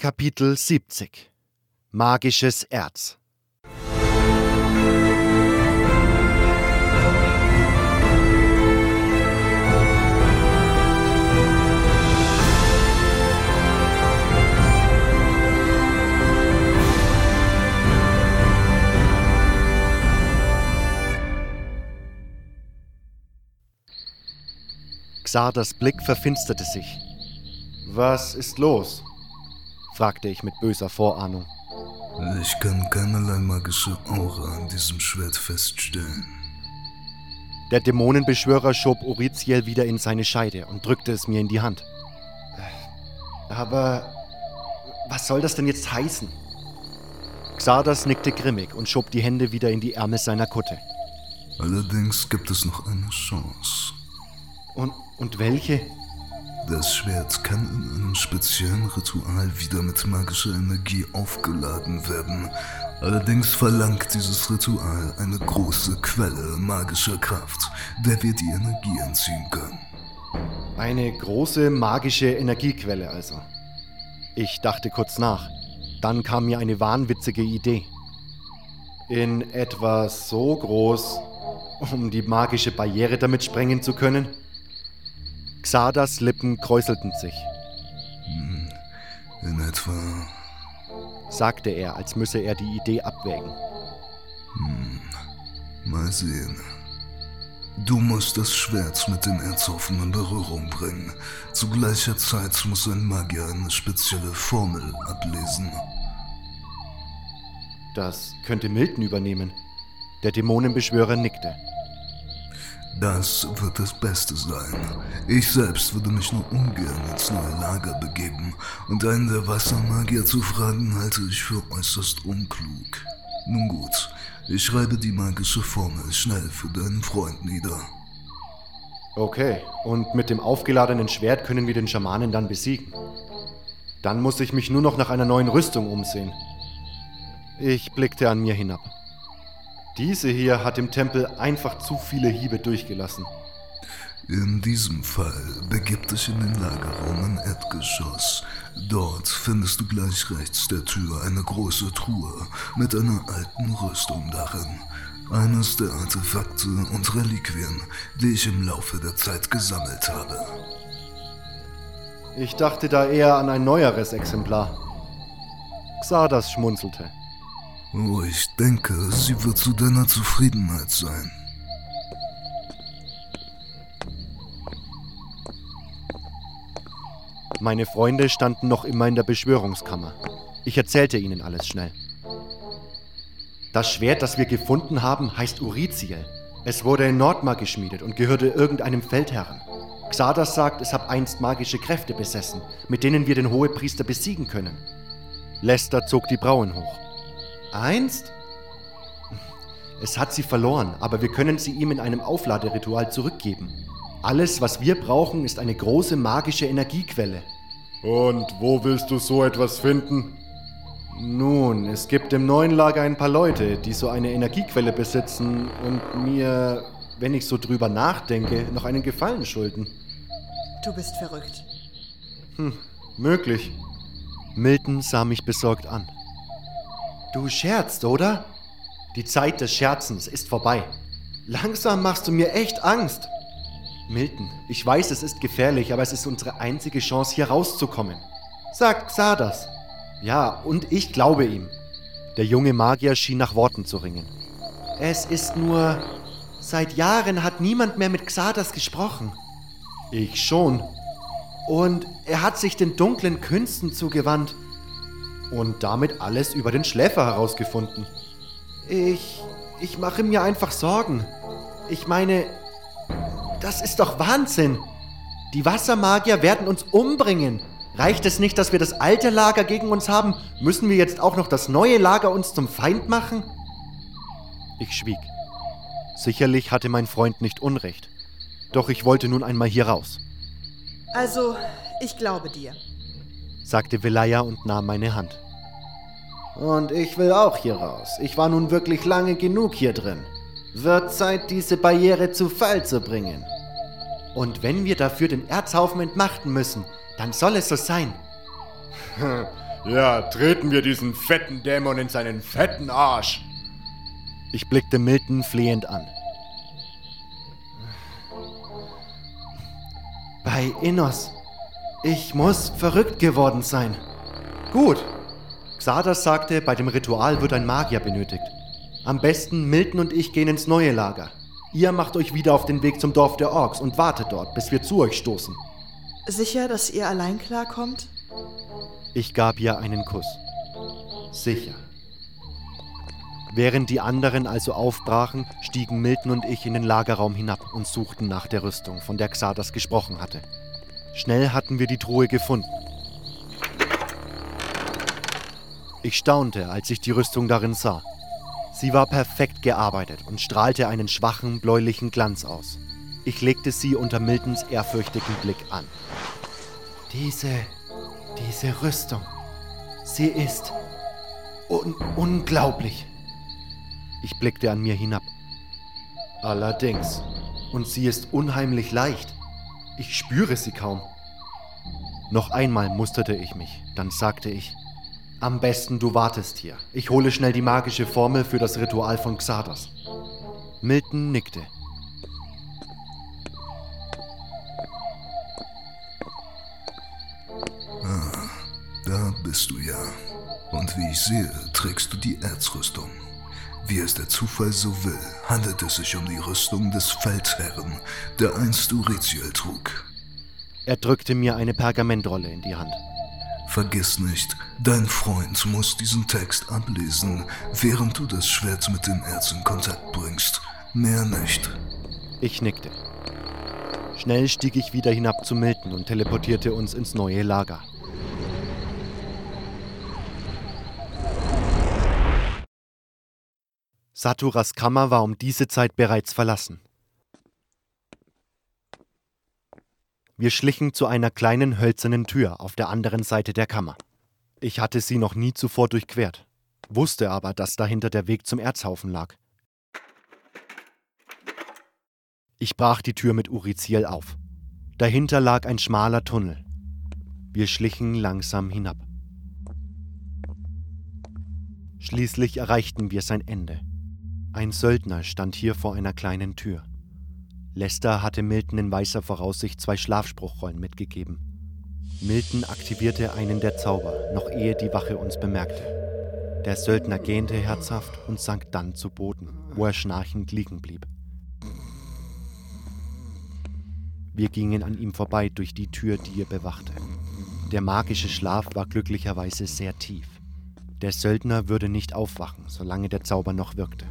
Kapitel 70 Magisches Erz Xarders Blick verfinsterte sich. Was ist los? Fragte ich mit böser Vorahnung. Ich kann keinerlei magische Aura an diesem Schwert feststellen. Der Dämonenbeschwörer schob Oriziel wieder in seine Scheide und drückte es mir in die Hand. Aber was soll das denn jetzt heißen? Xardas nickte grimmig und schob die Hände wieder in die Ärmel seiner Kutte. Allerdings gibt es noch eine Chance. Und, und welche? Das Schwert kann in einem speziellen Ritual wieder mit magischer Energie aufgeladen werden. Allerdings verlangt dieses Ritual eine große Quelle magischer Kraft, der wir die Energie entziehen können. Eine große magische Energiequelle also. Ich dachte kurz nach. Dann kam mir eine wahnwitzige Idee. In etwa so groß, um die magische Barriere damit sprengen zu können? Xardas Lippen kräuselten sich. Hm, in etwa, sagte er, als müsse er die Idee abwägen. hm, mal sehen. Du musst das Schwert mit dem Erzhaufen in Berührung bringen. Zu gleicher Zeit muss ein Magier eine spezielle Formel ablesen. Das könnte Milton übernehmen. Der Dämonenbeschwörer nickte. Das wird das Beste sein. Ich selbst würde mich nur ungern ins neue Lager begeben und einen der Wassermagier zu fragen, halte ich für äußerst unklug. Nun gut, ich schreibe die magische Formel schnell für deinen Freund nieder. Okay, und mit dem aufgeladenen Schwert können wir den Schamanen dann besiegen. Dann muss ich mich nur noch nach einer neuen Rüstung umsehen. Ich blickte an mir hinab. Diese hier hat im Tempel einfach zu viele Hiebe durchgelassen. In diesem Fall begib dich in den Lagerraum im Erdgeschoss. Dort findest du gleich rechts der Tür eine große Truhe mit einer alten Rüstung darin. Eines der Artefakte und Reliquien, die ich im Laufe der Zeit gesammelt habe. Ich dachte da eher an ein neueres Exemplar. Xardas schmunzelte. Oh, ich denke, sie wird zu deiner Zufriedenheit sein. Meine Freunde standen noch immer in der Beschwörungskammer. Ich erzählte ihnen alles schnell. Das Schwert, das wir gefunden haben, heißt Uriziel. Es wurde in Nordmar geschmiedet und gehörte irgendeinem Feldherren. Xardas sagt, es habe einst magische Kräfte besessen, mit denen wir den Hohepriester besiegen können. Lester zog die Brauen hoch. Einst? Es hat sie verloren, aber wir können sie ihm in einem Aufladeritual zurückgeben. Alles, was wir brauchen, ist eine große magische Energiequelle. Und wo willst du so etwas finden? Nun, es gibt im neuen Lager ein paar Leute, die so eine Energiequelle besitzen und mir, wenn ich so drüber nachdenke, noch einen Gefallen schulden. Du bist verrückt. Hm, möglich. Milton sah mich besorgt an. Du scherzt, oder? Die Zeit des Scherzens ist vorbei. Langsam machst du mir echt Angst. Milton, ich weiß, es ist gefährlich, aber es ist unsere einzige Chance, hier rauszukommen. Sagt Xardas. Ja, und ich glaube ihm. Der junge Magier schien nach Worten zu ringen. Es ist nur. Seit Jahren hat niemand mehr mit Xardas gesprochen. Ich schon. Und er hat sich den dunklen Künsten zugewandt und damit alles über den Schläfer herausgefunden. Ich. ich mache mir einfach Sorgen. Ich meine, das ist doch Wahnsinn. Die Wassermagier werden uns umbringen. Reicht es nicht, dass wir das alte Lager gegen uns haben? Müssen wir jetzt auch noch das neue Lager uns zum Feind machen? Ich schwieg. Sicherlich hatte mein Freund nicht Unrecht. Doch ich wollte nun einmal hier raus. Also, ich glaube dir, sagte Velaya und nahm meine Hand. Und ich will auch hier raus. Ich war nun wirklich lange genug hier drin. Wird Zeit, diese Barriere zu Fall zu bringen. Und wenn wir dafür den Erzhaufen entmachten müssen, dann soll es so sein. Ja, treten wir diesen fetten Dämon in seinen fetten Arsch. Ich blickte Milton flehend an. Bei Innos. Ich muss verrückt geworden sein. Gut. Xardas sagte, bei dem Ritual wird ein Magier benötigt. Am besten Milton und ich gehen ins neue Lager. Ihr macht euch wieder auf den Weg zum Dorf der Orks und wartet dort, bis wir zu euch stoßen. Sicher, dass ihr allein klarkommt? Ich gab ihr einen Kuss. Sicher. Während die anderen also aufbrachen, stiegen Milton und ich in den Lagerraum hinab und suchten nach der Rüstung, von der Xardas gesprochen hatte. Schnell hatten wir die Truhe gefunden. Ich staunte, als ich die Rüstung darin sah. Sie war perfekt gearbeitet und strahlte einen schwachen, bläulichen Glanz aus. Ich legte sie unter Miltons ehrfürchtigen Blick an. Diese, diese Rüstung, sie ist un unglaublich. Ich blickte an mir hinab. Allerdings. Und sie ist unheimlich leicht. Ich spüre sie kaum. Noch einmal musterte ich mich, dann sagte ich, am besten du wartest hier. Ich hole schnell die magische Formel für das Ritual von Xardas. Milton nickte. Ah, da bist du ja. Und wie ich sehe, trägst du die Erzrüstung. Wie es der Zufall so will, handelt es sich um die Rüstung des Feldherren, der einst Uriziel trug. Er drückte mir eine Pergamentrolle in die Hand. Vergiss nicht, dein Freund muss diesen Text ablesen, während du das Schwert mit dem Erz in Kontakt bringst. Mehr nicht. Ich nickte. Schnell stieg ich wieder hinab zu Milton und teleportierte uns ins neue Lager. Saturas Kammer war um diese Zeit bereits verlassen. Wir schlichen zu einer kleinen hölzernen Tür auf der anderen Seite der Kammer. Ich hatte sie noch nie zuvor durchquert, wusste aber, dass dahinter der Weg zum Erzhaufen lag. Ich brach die Tür mit Uriziel auf. Dahinter lag ein schmaler Tunnel. Wir schlichen langsam hinab. Schließlich erreichten wir sein Ende. Ein Söldner stand hier vor einer kleinen Tür. Lester hatte Milton in weißer Voraussicht zwei Schlafspruchrollen mitgegeben. Milton aktivierte einen der Zauber, noch ehe die Wache uns bemerkte. Der Söldner gähnte herzhaft und sank dann zu Boden, wo er schnarchend liegen blieb. Wir gingen an ihm vorbei durch die Tür, die er bewachte. Der magische Schlaf war glücklicherweise sehr tief. Der Söldner würde nicht aufwachen, solange der Zauber noch wirkte.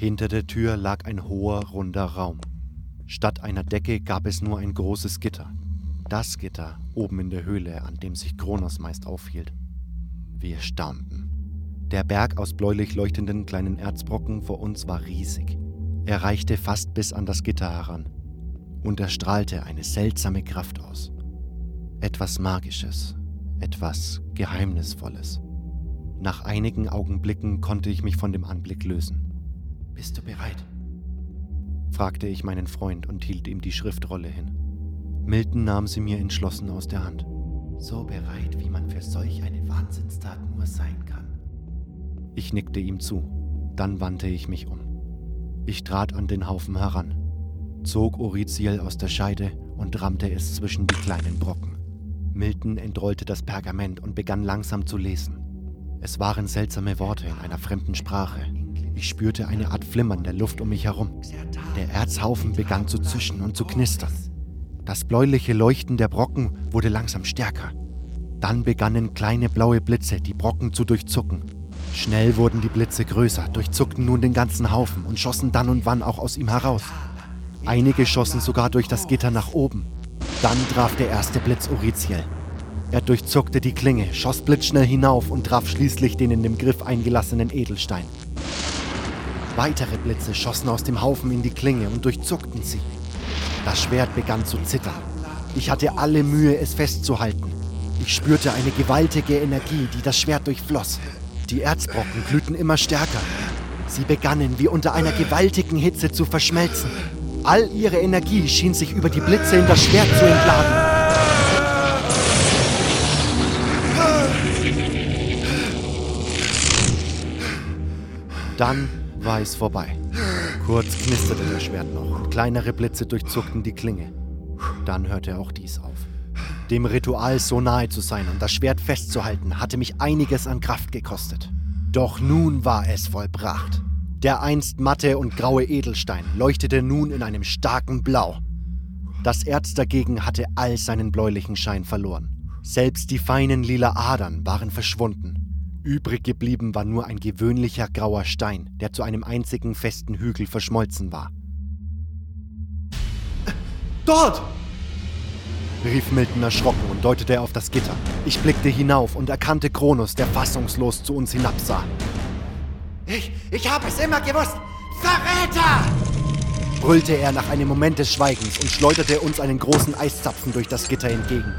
Hinter der Tür lag ein hoher, runder Raum. Statt einer Decke gab es nur ein großes Gitter. Das Gitter oben in der Höhle, an dem sich Kronos meist aufhielt. Wir staunten. Der Berg aus bläulich leuchtenden kleinen Erzbrocken vor uns war riesig. Er reichte fast bis an das Gitter heran. Und er strahlte eine seltsame Kraft aus. Etwas Magisches, etwas Geheimnisvolles. Nach einigen Augenblicken konnte ich mich von dem Anblick lösen. Bist du bereit? fragte ich meinen Freund und hielt ihm die Schriftrolle hin. Milton nahm sie mir entschlossen aus der Hand. So bereit, wie man für solch eine Wahnsinnstat nur sein kann. Ich nickte ihm zu, dann wandte ich mich um. Ich trat an den Haufen heran, zog Oriziel aus der Scheide und rammte es zwischen die kleinen Brocken. Milton entrollte das Pergament und begann langsam zu lesen. Es waren seltsame Worte in einer fremden Sprache, ich spürte eine Art Flimmern der Luft um mich herum. Der Erzhaufen begann zu zischen und zu knistern. Das bläuliche Leuchten der Brocken wurde langsam stärker. Dann begannen kleine blaue Blitze, die Brocken zu durchzucken. Schnell wurden die Blitze größer, durchzuckten nun den ganzen Haufen und schossen dann und wann auch aus ihm heraus. Einige schossen sogar durch das Gitter nach oben. Dann traf der erste Blitz Uriziel. Er durchzuckte die Klinge, schoss blitzschnell hinauf und traf schließlich den in dem Griff eingelassenen Edelstein. Weitere Blitze schossen aus dem Haufen in die Klinge und durchzuckten sie. Das Schwert begann zu zittern. Ich hatte alle Mühe, es festzuhalten. Ich spürte eine gewaltige Energie, die das Schwert durchfloss. Die Erzbrocken glühten immer stärker. Sie begannen wie unter einer gewaltigen Hitze zu verschmelzen. All ihre Energie schien sich über die Blitze in das Schwert zu entladen. Dann war es vorbei. Kurz knisterte das Schwert noch und kleinere Blitze durchzuckten die Klinge. Dann hörte auch dies auf. Dem Ritual so nahe zu sein und das Schwert festzuhalten, hatte mich einiges an Kraft gekostet. Doch nun war es vollbracht. Der einst matte und graue Edelstein leuchtete nun in einem starken Blau. Das Erz dagegen hatte all seinen bläulichen Schein verloren. Selbst die feinen lila Adern waren verschwunden. Übrig geblieben war nur ein gewöhnlicher grauer Stein, der zu einem einzigen festen Hügel verschmolzen war. Dort! rief Milton erschrocken und deutete auf das Gitter. Ich blickte hinauf und erkannte Kronos, der fassungslos zu uns hinabsah. Ich, ich habe es immer gewusst! Verräter! brüllte er nach einem Moment des Schweigens und schleuderte uns einen großen Eiszapfen durch das Gitter entgegen.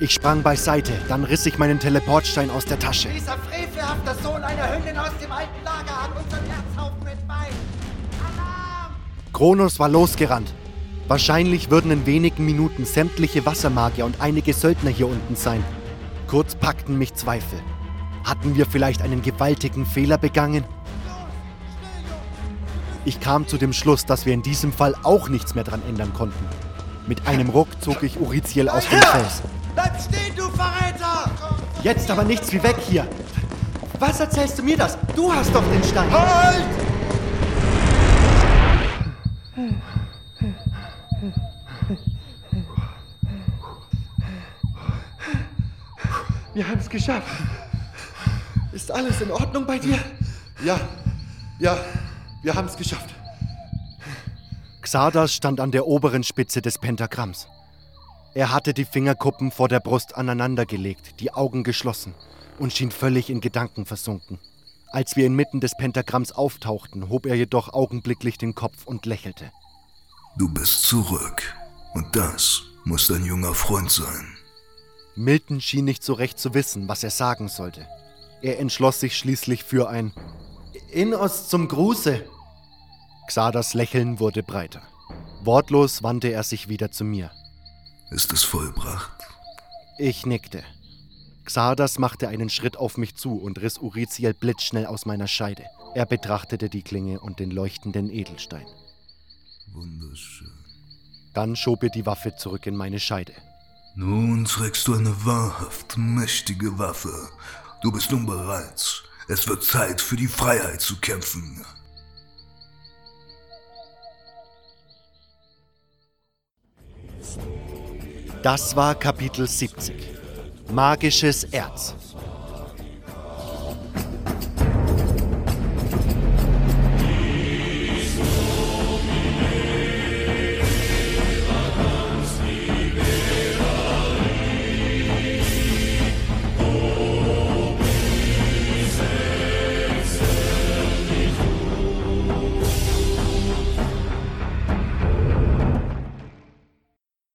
Ich sprang beiseite, dann riss ich meinen Teleportstein aus der Tasche. Dieser frevelhafte Sohn einer Hündin aus dem alten Lager hat unseren Erzhaufen entweiht! Alarm! Kronos war losgerannt. Wahrscheinlich würden in wenigen Minuten sämtliche Wassermagier und einige Söldner hier unten sein. Kurz packten mich Zweifel. Hatten wir vielleicht einen gewaltigen Fehler begangen? Ich kam zu dem Schluss, dass wir in diesem Fall auch nichts mehr dran ändern konnten. Mit einem Ruck zog ich Uriziel aus dem Fels. Jetzt aber nichts wie weg hier. Was erzählst du mir das? Du hast doch den Stein. Halt! Wir haben es geschafft. Ist alles in Ordnung bei dir? Ja, ja, wir haben es geschafft. Xardas stand an der oberen Spitze des Pentagramms. Er hatte die Fingerkuppen vor der Brust aneinandergelegt, die Augen geschlossen und schien völlig in Gedanken versunken. Als wir inmitten des Pentagramms auftauchten, hob er jedoch augenblicklich den Kopf und lächelte. Du bist zurück. Und das muss dein junger Freund sein. Milton schien nicht so recht zu wissen, was er sagen sollte. Er entschloss sich schließlich für ein Innos zum Gruße. Xardas Lächeln wurde breiter. Wortlos wandte er sich wieder zu mir. Ist es vollbracht? Ich nickte. Xardas machte einen Schritt auf mich zu und riss Uriziel blitzschnell aus meiner Scheide. Er betrachtete die Klinge und den leuchtenden Edelstein. Wunderschön. Dann schob er die Waffe zurück in meine Scheide. Nun trägst du eine wahrhaft mächtige Waffe. Du bist nun bereit. Es wird Zeit für die Freiheit zu kämpfen. Das war Kapitel 70. Magisches Erz.